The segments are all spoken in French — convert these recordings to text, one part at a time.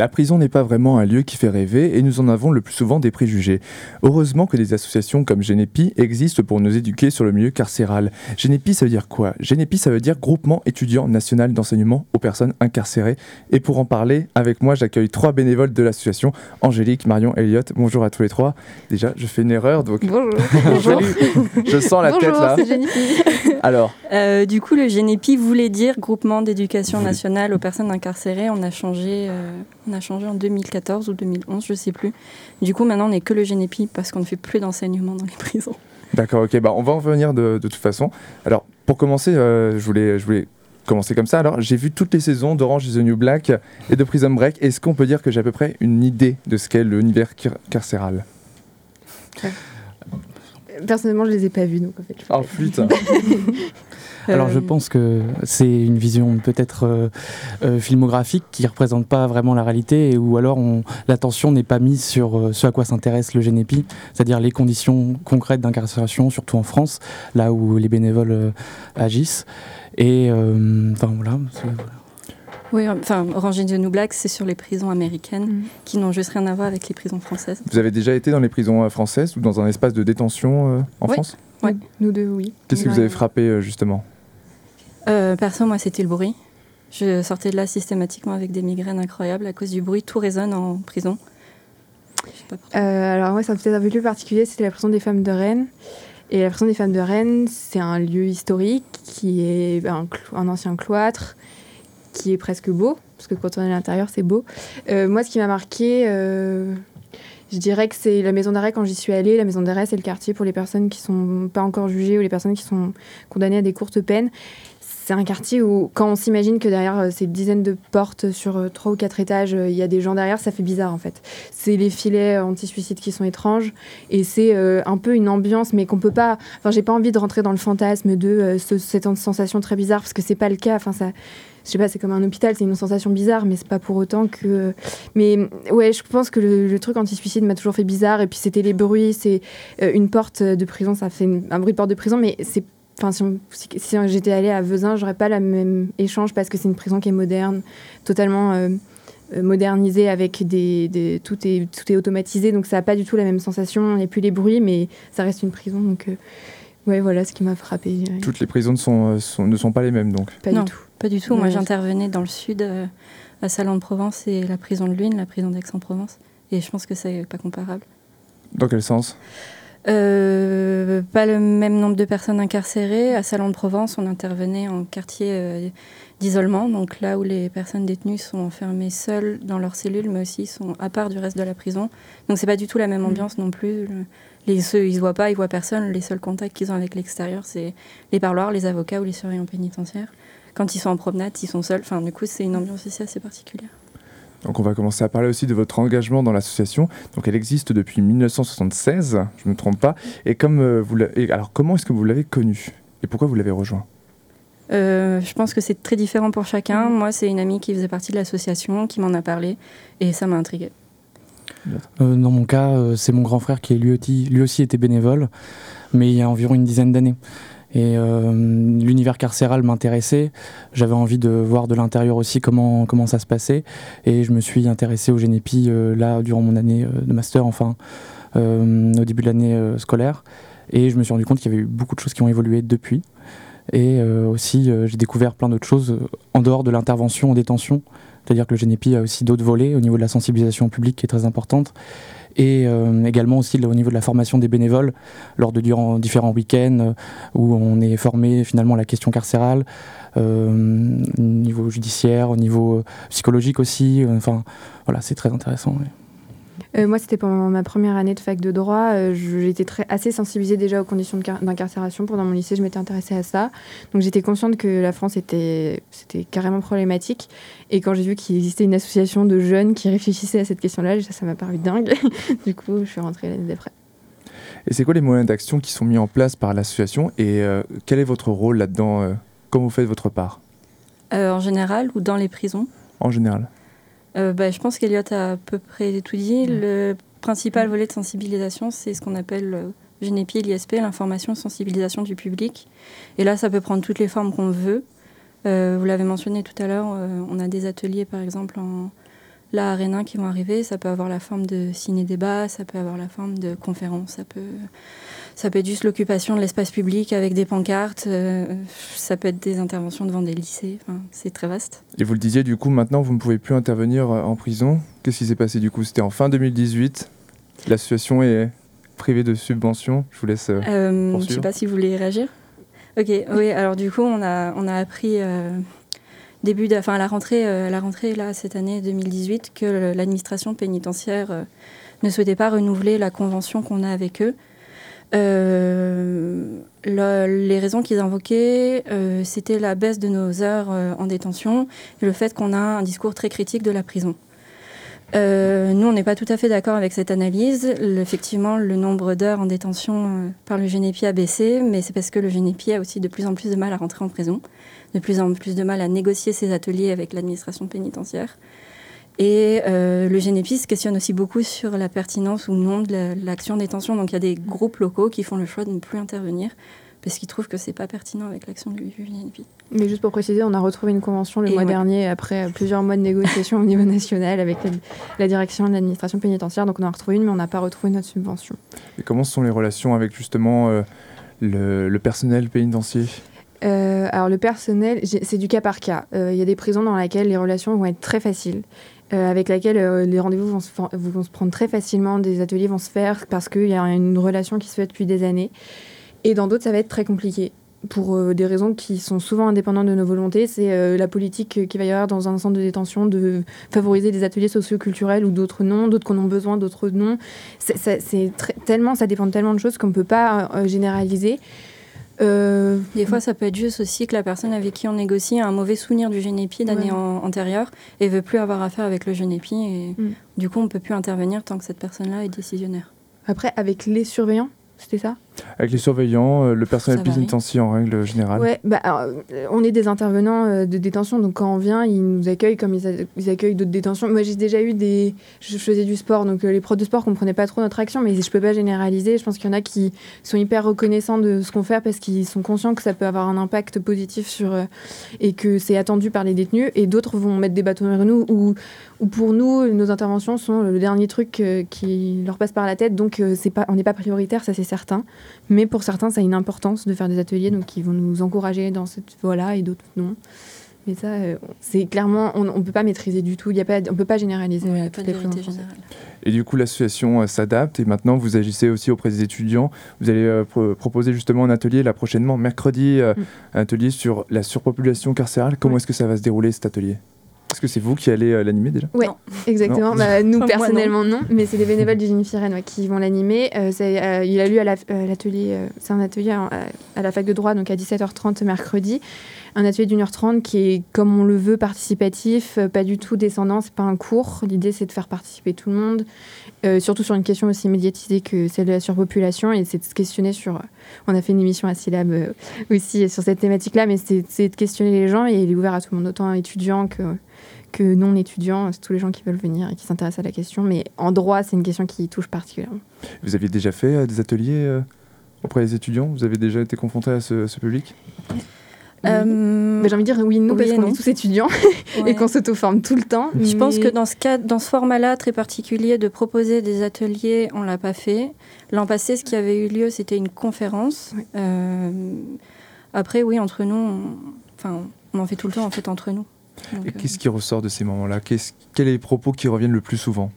La prison n'est pas vraiment un lieu qui fait rêver et nous en avons le plus souvent des préjugés. Heureusement que des associations comme Genepi existent pour nous éduquer sur le milieu carcéral. Genepi, ça veut dire quoi? Genepi, ça veut dire Groupement étudiant national d'enseignement aux personnes incarcérées. Et pour en parler, avec moi, j'accueille trois bénévoles de l'association Angélique, Marion, Elliot. Bonjour à tous les trois. Déjà, je fais une erreur, donc. Bonjour. Bonjour. je sens la tête là. Alors. Euh, du coup, le Genepi voulait dire Groupement d'éducation nationale aux personnes incarcérées. On a changé, euh, on a changé en 2014 ou 2011, je sais plus. Du coup, maintenant, on n'est que le Genepi parce qu'on ne fait plus d'enseignement dans les prisons. D'accord, ok. Bah, on va en revenir de, toute façon. Alors, pour commencer, euh, je, voulais, je voulais commencer comme ça. Alors, j'ai vu toutes les saisons d'Orange is the New Black et de Prison Break. Est-ce qu'on peut dire que j'ai à peu près une idée de ce qu'est l'univers carcéral? Personnellement, je les ai pas vus, donc en fait. Oh putain Alors je euh, pense que c'est une vision peut-être euh, euh, filmographique qui ne représente pas vraiment la réalité ou alors l'attention n'est pas mise sur ce à quoi s'intéresse le Génépi, c'est-à-dire les conditions concrètes d'incarcération, surtout en France, là où les bénévoles agissent. Et enfin voilà. Oui, enfin, Orange is the New Black, c'est sur les prisons américaines mm. qui n'ont juste rien à voir avec les prisons françaises. Vous avez déjà été dans les prisons françaises ou dans un espace de détention en France? Oui, nous deux, oui. Qu'est-ce que vous avez frappé justement? Euh, moi, c'était le bruit. Je sortais de là systématiquement avec des migraines incroyables à cause du bruit. Tout résonne en prison. Euh, alors, moi, ça peut-être un peu plus particulier. C'était la prison des femmes de Rennes. Et la prison des femmes de Rennes, c'est un lieu historique qui est un, ancien cloître, qui est presque beau, parce que quand on est à l'intérieur, c'est beau. Euh, moi, ce qui m'a marqué, euh, je dirais que c'est la maison d'arrêt quand j'y suis allée. La maison d'arrêt, c'est le quartier pour les personnes qui sont pas encore jugées ou les personnes qui sont condamnées à des courtes peines c'est un quartier où, quand on s'imagine que derrière euh, ces dizaines de portes sur euh, trois ou quatre étages, euh, il y a des gens derrière, ça fait bizarre en fait. C'est les filets anti-suicide qui sont étranges et c'est un peu une ambiance, mais qu'on peut pas. Enfin, j'ai pas envie de rentrer dans le fantasme de cette sensation très bizarre parce que c'est pas le cas. Enfin, ça. Je sais pas, c'est comme un hôpital, c'est une sensation bizarre, mais c'est pas pour autant que. Mais ouais, je pense que le, truc anti-suicide m'a toujours fait bizarre. Et puis c'était les bruits, c'est une porte de prison, ça fait un bruit de porte de prison, mais c'est Enfin, si, j'étais allée à Vezin, j'aurais pas le même échange parce que c'est une prison qui est moderne, totalement euh, euh, modernisée avec des, tout est tout est automatisé, donc ça n'a pas du tout la même sensation. Il n'y a plus les bruits, mais ça reste une prison. Donc euh, ouais, voilà ce qui m'a frappé. Toutes les prisons ne sont, ne sont pas les mêmes, donc. Pas du tout. Pas du tout. Moi, j'intervenais dans le sud, à Salon de Provence et la prison de Luynes, la prison d'Aix-en-Provence, et je pense que c'est pas comparable. Dans quel sens? Euh, pas le même nombre de personnes incarcérées. À Salon de Provence, on intervenait en quartier euh, d'isolement, donc là où les personnes détenues sont enfermées seules dans leur cellule, mais aussi sont à part du reste de la prison. Donc c'est pas du tout la même mm. ambiance non plus. Les, ceux, ils se voient pas, ils voient personne. Les seuls contacts qu'ils ont avec l'extérieur, c'est les parloirs, les avocats ou les surveillants pénitentiaires. Quand ils sont en promenade, ils sont seuls. Enfin, du coup, c'est une ambiance ici assez particulière. Donc on va commencer à parler aussi de votre engagement dans l'association. Donc elle existe depuis 1976, je ne me trompe pas. Et comme euh, vous alors comment est-ce que vous l'avez connue? Et pourquoi vous l'avez rejoint? Euh, je pense que c'est très différent pour chacun. Moi, c'est une amie qui faisait partie de l'association qui m'en a parlé et ça m'a intrigué. Euh, dans mon cas, c'est mon grand frère qui lui aussi, lui aussi était bénévole, mais il y a environ une dizaine d'années. Et euh, l'univers carcéral m'intéressait. J'avais envie de voir de l'intérieur aussi comment, comment ça se passait. Et je me suis intéressé au Génépi euh, là, durant mon année euh, de master, enfin, au début de l'année scolaire. Et je me suis rendu compte qu'il y avait eu beaucoup de choses qui ont évolué depuis. Et aussi, j'ai découvert plein d'autres choses en dehors de l'intervention en détention. C'est-à-dire que le Génépi a aussi d'autres volets au niveau de la sensibilisation publique qui est très importante et euh, également aussi au niveau de la formation des bénévoles lors de durant différents week-ends euh, où on est formé finalement à la question carcérale euh, au niveau judiciaire, au niveau psychologique aussi. Enfin, voilà, c'est très intéressant. Euh, moi, c'était pendant ma première année de fac de droit. Euh, j'étais très, assez sensibilisée déjà aux conditions d'incarcération. Pendant mon lycée, je m'étais intéressée à ça. Donc, j'étais consciente que la France était, c'était carrément problématique. Et quand j'ai vu qu'il existait une association de jeunes qui réfléchissaient à cette question-là, ça m'a paru dingue. du coup, je suis rentrée l'année d'après. Et c'est quoi les moyens d'action qui sont mis en place par l'association et euh, quel est votre rôle là-dedans Comment vous faites votre part? En général ou dans les prisons? En général. Euh, bah, je pense qu'Eliott a à peu près tout dit. Le principal volet de sensibilisation, c'est ce qu'on appelle euh, GNEPI, l'ISP, l'information sensibilisation du public. Et là, ça peut prendre toutes les formes qu'on veut. Euh, vous l'avez mentionné tout à l'heure, on a des ateliers, par exemple, en là à qui vont arriver. Ça peut avoir la forme de ciné-débat, ça peut avoir la forme de conférence, ça peut, ça peut être juste l'occupation de l'espace public avec des pancartes, euh, ça peut être des interventions devant des lycées, enfin, c'est très vaste. Et vous le disiez, du coup, maintenant, vous ne pouvez plus intervenir euh, en prison. Qu'est-ce qui s'est passé du coup? C'était en fin 2018. L'association est privée de subventions. Je vous laisse. Euh, je ne sais pas si vous voulez réagir. Ok, oui, alors du coup, on a, on a appris début de, enfin, à la rentrée, euh, la rentrée là, cette année 2018 que l'administration pénitentiaire ne souhaitait pas renouveler la convention qu'on a avec eux. Euh, les raisons qu'ils invoquaient, c'était la baisse de nos heures en détention et le fait qu'on a un discours très critique de la prison. nous, on n'est pas tout à fait d'accord avec cette analyse. effectivement, le nombre d'heures en détention par le GNEPI a baissé, mais c'est parce que le GNEPI a aussi de plus en plus de mal à rentrer en prison de plus en plus de mal à négocier ses ateliers avec l'administration pénitentiaire. Et euh, le Génépi questionne aussi beaucoup sur la pertinence ou non de l'action détention. Donc il y a des groupes locaux qui font le choix de ne plus intervenir parce qu'ils trouvent que c'est pas pertinent avec l'action du, Génépi. Mais juste pour préciser, on a retrouvé une convention le mois dernier après plusieurs mois de négociations au niveau national avec la, direction de l'administration pénitentiaire. Donc on a retrouvé une, mais on n'a pas retrouvé notre subvention. Et comment sont les relations avec justement euh, le, le, personnel pénitentiaire? Euh, alors le personnel, c'est du cas par cas. Euh, il y a des prisons dans lesquelles les relations vont être très faciles, euh, avec lesquelles les rendez-vous vont, se prendre très facilement, des ateliers vont se faire parce qu'il y a une relation qui se fait depuis des années. Et dans d'autres, ça va être très compliqué pour des raisons qui sont souvent indépendantes de nos volontés. C'est la politique qu'il va y avoir dans un centre de détention de favoriser des ateliers socioculturels ou d'autres non, d'autres qu'on a besoin, d'autres non. C'est tellement, ça dépend tellement de choses qu'on ne peut pas généraliser. Euh, des fois, ça peut être juste aussi que la personne avec qui on négocie a un mauvais souvenir du Génépi d'année antérieure et veut plus avoir affaire avec le Génépi. Et mm. du coup, on peut plus intervenir tant que cette personne-là est décisionnaire. Après, avec les surveillants, c'était ça? Avec les surveillants, euh, le personnel pénitentiaire en règle générale Ouais, bah, euh, on est des intervenants euh, de détention, donc quand on vient, ils nous accueillent comme ils, accueillent d'autres détentions. Moi, j'ai déjà eu des. Je faisais du sport, donc les pros de sport comprenaient pas trop notre action, mais je peux pas généraliser. Je pense qu'il y en a qui sont hyper reconnaissants de ce qu'on fait parce qu'ils sont conscients que ça peut avoir un impact positif sur. et que c'est attendu par les détenus, et d'autres vont mettre des bâtons vers nous ou, ou pour nous, nos interventions sont le dernier truc qui leur passe par la tête, donc c'est pas, on n'est pas prioritaire, ça c'est certain. Mais pour certains, ça a une importance de faire des ateliers, donc ils vont nous encourager dans cette voie-là et d'autres non. Mais ça, euh, c'est clairement, on ne peut pas maîtriser du tout. Y a pas, on ne peut pas généraliser. pas de et du coup, l'association euh, s'adapte et maintenant vous agissez aussi auprès des étudiants. Vous allez euh, proposer justement un atelier là prochainement, mercredi, mm. un atelier sur la surpopulation carcérale. Comment est-ce que ça va se dérouler cet atelier? Est-ce que c'est vous qui allez euh, l'animer déjà? Oui, exactement. Bah, nous, personnellement, non. Mais c'est des bénévoles du Rennes qui vont l'animer. Euh, euh, il a lu à l'atelier, c'est un atelier à, la fac de droit, donc à 17h30 mercredi. Un atelier d'une heure trente qui est, comme on le veut, participatif, pas du tout descendant, c'est pas un cours. L'idée, c'est de faire participer tout le monde, surtout sur une question aussi médiatisée que celle de la surpopulation, et c'est de se questionner sur. On a fait une émission à Syllab aussi sur cette thématique-là, mais c'est de questionner les gens, et il est ouvert à tout le monde, autant étudiants que que non étudiants, tous les gens qui veulent venir et qui s'intéressent à la question. Mais en droit, c'est une question qui touche particulièrement. Vous aviez déjà fait euh, des ateliers euh, auprès des étudiants? Vous avez déjà été confronté à ce, public? Euh, J'ai envie de dire oui, nous, parce qu'on est tous étudiants et qu'on s'auto-forme tout le temps. Je pense que dans ce, cas, dans ce format-là très particulier de proposer des ateliers, on ne l'a pas fait. L'an passé, ce qui avait eu lieu, c'était une conférence. après, oui, entre nous, on, enfin, on en fait tout le temps en fait entre nous. Et qu'est-ce qui ressort de ces moments-là? Quels sont les propos qui reviennent le plus souvent?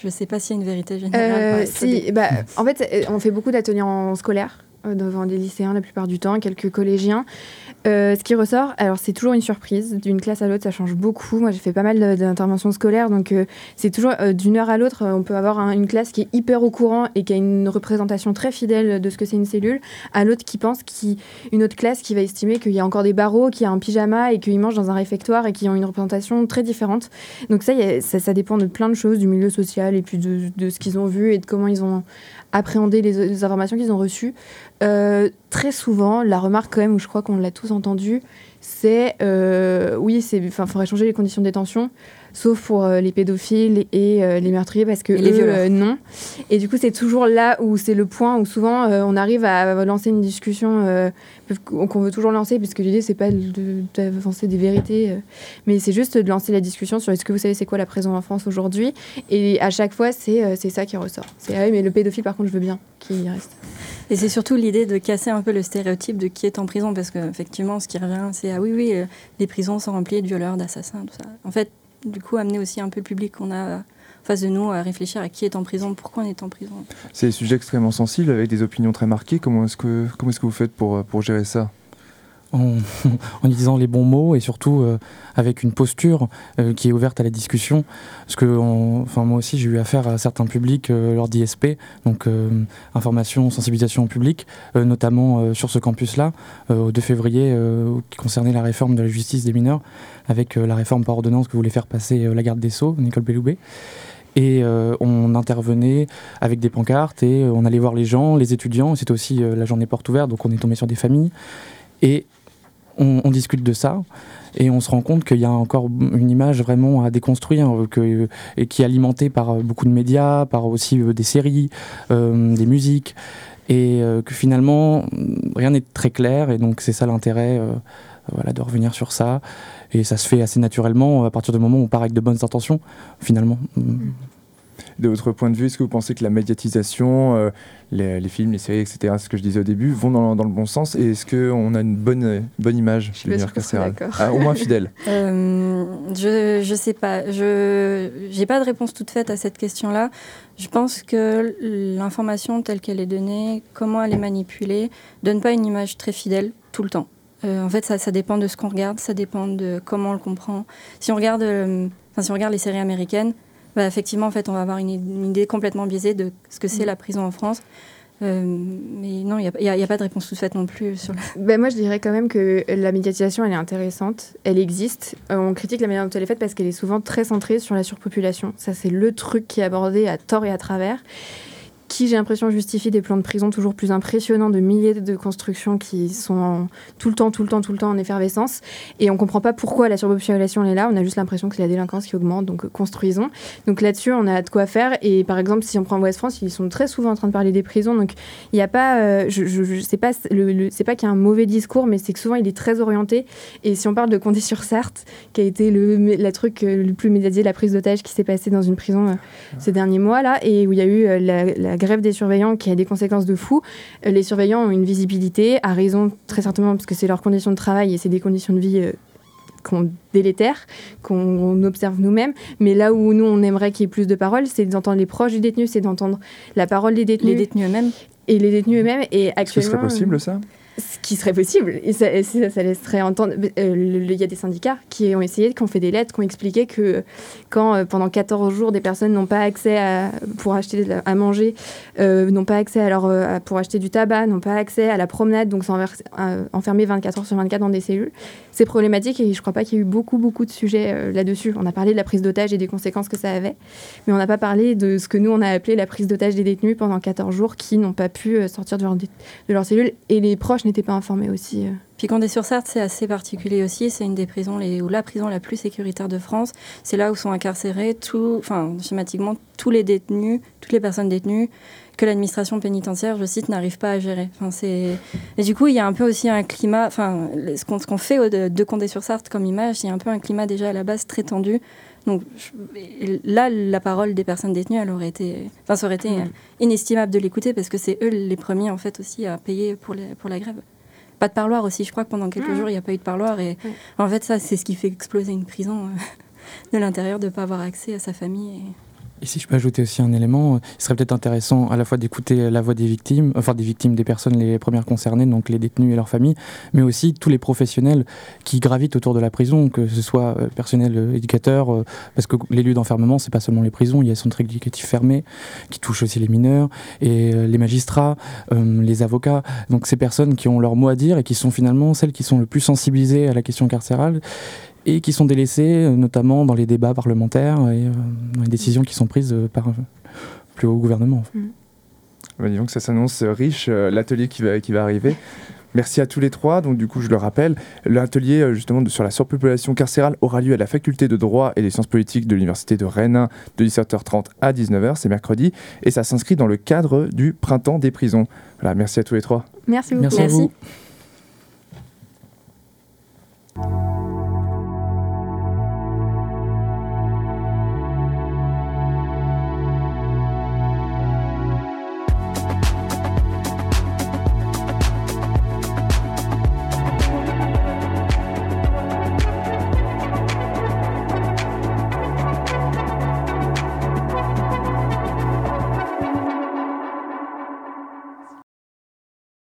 Je ne sais pas s'il y a une vérité générale. Euh, si, bah, en fait, on fait beaucoup d'ateliers en scolaire euh, devant des lycéens la plupart du temps, quelques collégiens. Euh, ce qui ressort, alors c'est toujours une surprise. D'une classe à l'autre, ça change beaucoup. Moi, j'ai fait pas mal d'interventions scolaires, donc euh, c'est toujours d'une heure à l'autre, on peut avoir une classe qui est hyper au courant et qui a une représentation très fidèle de ce que c'est une cellule, à l'autre qui pense qui une autre classe qui va estimer qu'il y a encore des barreaux, qu'il y a un pyjama et qu'ils mangent dans un réfectoire et qui ont une représentation très différente. Donc ça, ça, dépend de plein de choses, du milieu social et puis de, ce qu'ils ont vu et de comment ils ont appréhender les, informations qu'ils ont reçues. Euh, très souvent, la remarque quand même, où je crois qu'on l'a tous entendu, c'est euh, oui, il faudrait changer les conditions de détention. sauf pour les pédophiles et les meurtriers, parce que eux, non. Et du coup, c'est toujours là où c'est le point où souvent on arrive à lancer une discussion qu'on veut toujours lancer, puisque l'idée, c'est pas d'avancer des vérités, mais c'est juste de lancer la discussion sur est-ce que vous savez c'est quoi la prison en France aujourd'hui. Et à chaque fois, c'est ça qui ressort. C'est ah oui, mais le pédophile, par contre, je veux bien qu'il reste. Et c'est surtout l'idée de casser un peu le stéréotype de qui est en prison, parce qu'effectivement, ce qui revient, c'est ah oui, oui, euh, les prisons sont remplies de violeurs, d'assassins, tout ça. En fait, du coup, amener aussi un peu le public qu'on a face de nous à réfléchir à qui est en prison, pourquoi on est en prison. C'est des sujets extrêmement sensibles avec des opinions très marquées. Comment est-ce que, vous faites pour, pour gérer ça? En, en, disant les bons mots et surtout euh, avec une posture euh, qui est ouverte à la discussion. Parce que enfin, moi aussi, j'ai eu affaire à certains publics euh, lors d'ISP, donc information, sensibilisation au public, notamment sur ce campus-là, au 2 février, qui concernait la réforme de la justice des mineurs, avec la réforme par ordonnance que voulait faire passer la garde des Sceaux, Nicole Belloubet. Et on intervenait avec des pancartes et on allait voir les gens, les étudiants. C'était aussi la journée porte ouverte, donc on est tombé sur des familles. Et on, discute de ça et on se rend compte qu'il y a encore une image vraiment à déconstruire que, et qui est alimentée par beaucoup de médias, par aussi euh, des séries, euh, des musiques et euh, que finalement rien n'est très clair et donc c'est ça l'intérêt voilà, de revenir sur ça et ça se fait assez naturellement à partir du moment où on part avec de bonnes intentions finalement. Mm de votre point de vue, est-ce que vous pensez que la médiatisation, euh, les, films, les séries, etc., ce que je disais au début, vont dans, le bon sens Et est-ce qu'on a une bonne, bonne image de l'univers carcéral ah, Au moins fidèle euh, Je ne sais pas. Je n'ai pas de réponse toute faite à cette question-là. Je pense que l'information telle qu'elle est donnée, comment elle est manipulée, donne pas une image très fidèle tout le temps. Euh, en fait, ça, ça, dépend de ce qu'on regarde, ça dépend de comment on le comprend. Si on regarde, si on regarde les séries américaines, bah, effectivement, en fait, on va avoir une, idée complètement biaisée de ce que c'est mm. la prison en France. Euh, mais non, il n'y a, pas de réponse toute faite non plus. Sur ben moi, je dirais quand même que la médiatisation, elle est intéressante, elle existe. Euh, on critique la manière dont elle est faite parce qu'elle est souvent très centrée sur la surpopulation. Ça, c'est le truc qui est abordé à tort et à travers qui, j'ai l'impression, justifie des plans de prison toujours plus impressionnants de milliers de constructions qui sont tout le temps, tout le temps, tout le temps en effervescence. Et on ne comprend pas pourquoi la surpopulation est là. On a juste l'impression que c'est la délinquance qui augmente, donc euh, construisons. Donc là-dessus, on a de quoi faire. Et par exemple, si on prend Ouest France, ils sont très souvent en train de parler des prisons. Donc il n'y a pas, euh, je, sais pas, pas qu'il y a un mauvais discours, mais c'est que souvent il est très orienté. Et si on parle de Condé-sur-Sarthe, qui a été le la truc euh, le plus médiatisé, la prise d'otage qui s'est passée dans une prison ces derniers mois là, et où il y a eu la grève des surveillants qui a des conséquences de fou. Euh, les surveillants ont une visibilité, à raison très certainement parce que c'est leurs conditions de travail et c'est des conditions de vie euh, qu'on délétère, qu'on observe nous-mêmes. Mais là où nous, on aimerait qu'il y ait plus de paroles, c'est d'entendre les proches du détenu, c'est d'entendre la parole des détenus. Les détenus eux-mêmes. Et les détenus eux-mêmes. Et actuellement. Ce serait possible, ça? Ce qui serait possible. Et ça, laisserait entendre. Euh, il y a des syndicats qui ont essayé, qui ont fait des lettres, qui ont expliqué que quand euh, pendant 14 jours, des personnes n'ont pas accès pour acheter à manger, euh, n'ont pas accès à pour acheter du tabac, n'ont pas accès à la promenade, donc sont enfermés 24 heures sur 24 dans des cellules, c'est problématique et je ne crois pas qu'il y ait eu beaucoup, beaucoup de sujets là-dessus. On a parlé de la prise d'otage et des conséquences que ça avait, mais on n'a pas parlé de ce que nous, on a appelé la prise d'otage des détenus pendant 14 jours qui n'ont pas pu sortir de leur, de leur cellule et les proches n'étaient pas informés aussi. Euh. Puis Condé-sur-Sarthe, c'est assez particulier aussi. C'est une des prisons, les, ou la prison la plus sécuritaire de France. C'est là où sont incarcérés, tout, enfin, schématiquement, tous les détenus, toutes les personnes détenues que l'administration pénitentiaire, je cite, n'arrive pas à gérer. Enfin. Et du coup, il y a un peu aussi un climat, enfin, ce qu'on, ce fait de Condé-sur-Sarthe comme image, il y a un peu un climat déjà à la base très tendu. Donc là, la parole des personnes détenues, elle aurait été, enfin, ça aurait été inestimable de l'écouter parce que c'est eux les premiers en fait aussi à payer pour, les, pour la grève. Pas de parloir aussi. Je crois que pendant quelques mm. jours, il n'y a pas eu de parloir et en fait, ça, c'est ce qui fait exploser une prison euh, de l'intérieur de ne pas avoir accès à sa famille. Et... Et si je peux ajouter aussi un élément, euh, il serait peut-être intéressant à la fois d'écouter la voix des victimes, enfin des victimes, des personnes les premières concernées, donc les détenus et leurs familles, mais aussi tous les professionnels qui gravitent autour de la prison, que ce soit euh, personnel euh, éducateur, parce que les lieux d'enfermement, c'est pas seulement les prisons, il y a centres éducatifs fermés qui touchent aussi les mineurs, et les magistrats, les avocats, donc ces personnes qui ont leur mot à dire et qui sont finalement celles qui sont le plus sensibilisées à la question carcérale et qui sont délaissés, euh, notamment dans les débats parlementaires et euh, dans les décisions qui sont prises euh, par le plus haut gouvernement. Mmh. Bah, disons que ça s'annonce riche, l'atelier qui va, qui va arriver. Merci à tous les trois. Donc, du coup, je le rappelle, l'atelier justement sur la surpopulation carcérale aura lieu à la faculté de droit et des sciences politiques de l'Université de Rennes de 17h30 à 19h, c'est mercredi, et ça s'inscrit dans le cadre du printemps des prisons. Voilà, merci à tous les trois. Merci beaucoup. Merci. À vous.